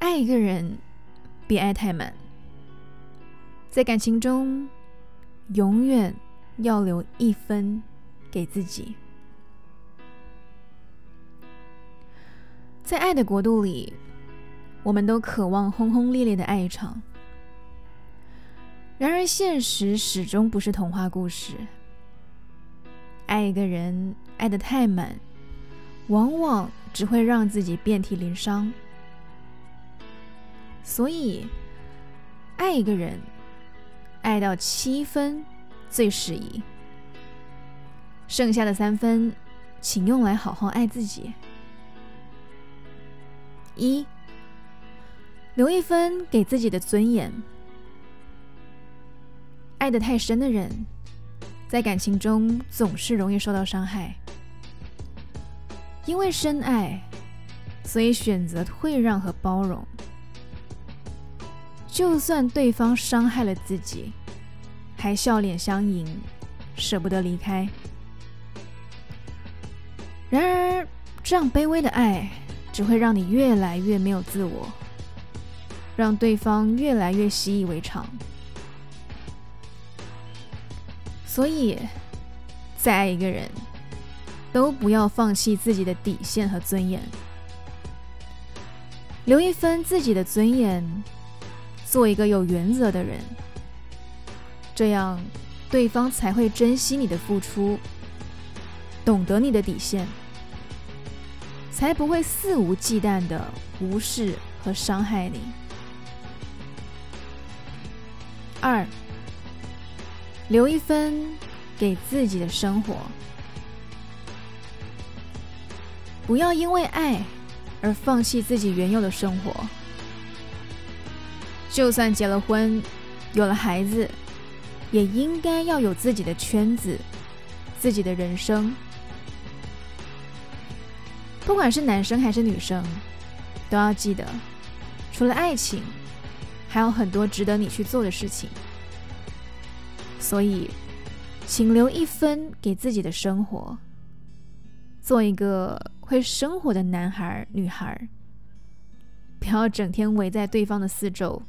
爱一个人，别爱太满。在感情中，永远要留一分给自己。在爱的国度里，我们都渴望轰轰烈烈的爱一场。然而，现实始终不是童话故事。爱一个人，爱得太满，往往只会让自己遍体鳞伤。所以，爱一个人，爱到七分最适宜，剩下的三分，请用来好好爱自己。一，留一分给自己的尊严。爱得太深的人，在感情中总是容易受到伤害。因为深爱，所以选择退让和包容。就算对方伤害了自己，还笑脸相迎，舍不得离开。然而，这样卑微的爱。只会让你越来越没有自我，让对方越来越习以为常。所以，再爱一个人，都不要放弃自己的底线和尊严，留一分自己的尊严，做一个有原则的人，这样对方才会珍惜你的付出，懂得你的底线。才不会肆无忌惮的无视和伤害你。二，留一分给自己的生活，不要因为爱而放弃自己原有的生活。就算结了婚，有了孩子，也应该要有自己的圈子，自己的人生。不管是男生还是女生，都要记得，除了爱情，还有很多值得你去做的事情。所以，请留一分给自己的生活，做一个会生活的男孩、女孩。不要整天围在对方的四周，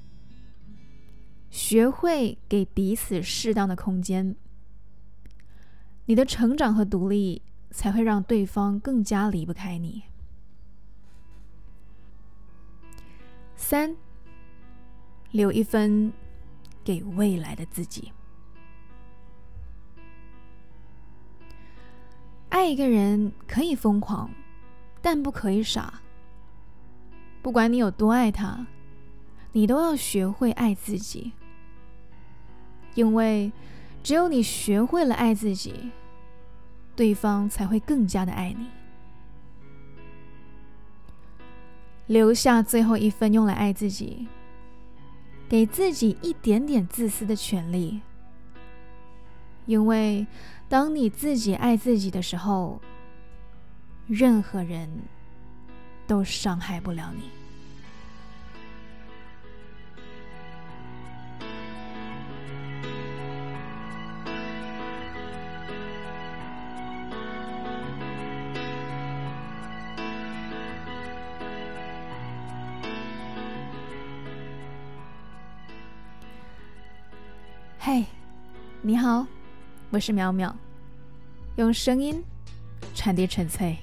学会给彼此适当的空间。你的成长和独立。才会让对方更加离不开你。三，留一分给未来的自己。爱一个人可以疯狂，但不可以傻。不管你有多爱他，你都要学会爱自己，因为只有你学会了爱自己。对方才会更加的爱你。留下最后一分用来爱自己，给自己一点点自私的权利。因为当你自己爱自己的时候，任何人都伤害不了你。嗨，你好，我是淼淼，用声音传递纯粹。